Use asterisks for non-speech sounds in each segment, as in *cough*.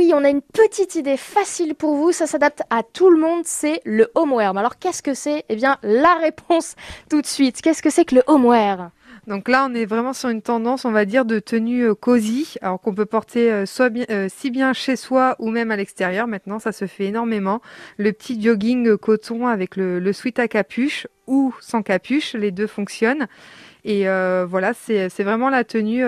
oui, on a une petite idée facile pour vous, ça s'adapte à tout le monde, c'est le homewear. Mais alors qu'est-ce que c'est? Eh bien, la réponse tout de suite. Qu'est-ce que c'est que le homewear donc là, on est vraiment sur une tendance, on va dire, de tenue euh, cosy, alors qu'on peut porter euh, soit euh, si bien chez soi ou même à l'extérieur. Maintenant, ça se fait énormément. Le petit jogging coton avec le, le sweat à capuche ou sans capuche, les deux fonctionnent. Et voilà, c'est vraiment la tenue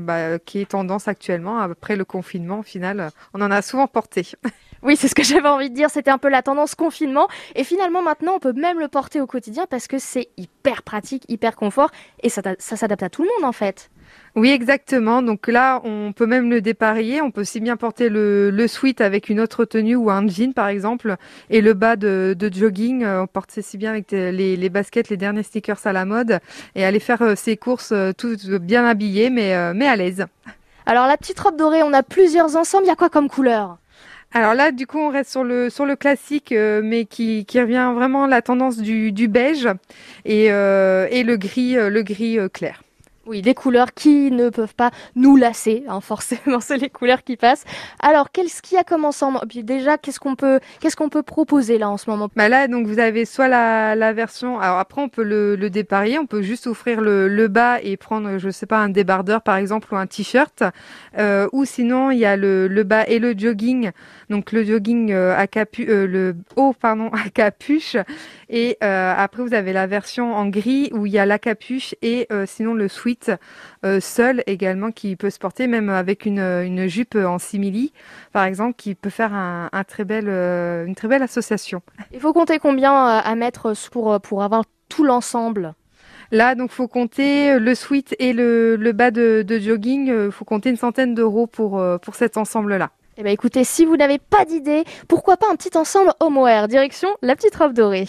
bah, qui est tendance actuellement. Après le confinement, au final, on en a souvent porté. *laughs* Oui, c'est ce que *laughs* j'avais envie de dire. C'était un peu la tendance confinement. Et finalement, maintenant, on peut même le porter au quotidien parce que c'est hyper pratique, hyper confort. Et ça, ça s'adapte à tout le monde, en fait. Oui, exactement. Donc là, on peut même le déparier. On peut aussi bien porter le, le sweat avec une autre tenue ou un jean, par exemple, et le bas de, de jogging. Euh, on porte si bien avec les, les, baskets, les derniers sneakers à la mode, et aller faire euh, ses courses euh, tout bien habillé, mais, mais à l'aise. Alors la petite robe dorée, on a plusieurs ensembles. Il y a quoi comme couleur? Alors là, du coup, on reste sur le sur le classique, euh, mais qui, qui revient vraiment la tendance du, du beige et, euh, et le gris euh, le gris clair. Oui, des couleurs qui ne peuvent pas nous lasser, hein, forcément, *laughs* c'est les couleurs qui passent. Alors, qu'est-ce qu'il y a comme ensemble déjà, qu'est-ce qu'on peut, qu'est-ce qu'on peut proposer là en ce moment? Bah là, donc vous avez soit la, version. Alors après, on peut le, le déparier, on peut juste offrir le, bas et prendre, je sais pas, un débardeur par exemple ou un t-shirt. Euh, ou sinon, il y a le, bas et le jogging. Donc le jogging euh, à capu, euh, le haut pardon *laughs* à capuche. Et après, vous avez la version en gris où il y a la capuche et sinon le sweat euh, seul également qui peut se porter même avec une, une jupe en simili par exemple qui peut faire un, très bel, euh, une très belle association. Il faut compter combien euh, à mettre pour, pour avoir tout l'ensemble? Là, donc, faut compter le sweat et le, le bas de, de jogging. Il faut compter une centaine d'euros pour, pour cet ensemble-là. Eh bien, écoutez, si vous n'avez pas d'idée, pourquoi pas un petit ensemble homoair Direction la petite robe dorée.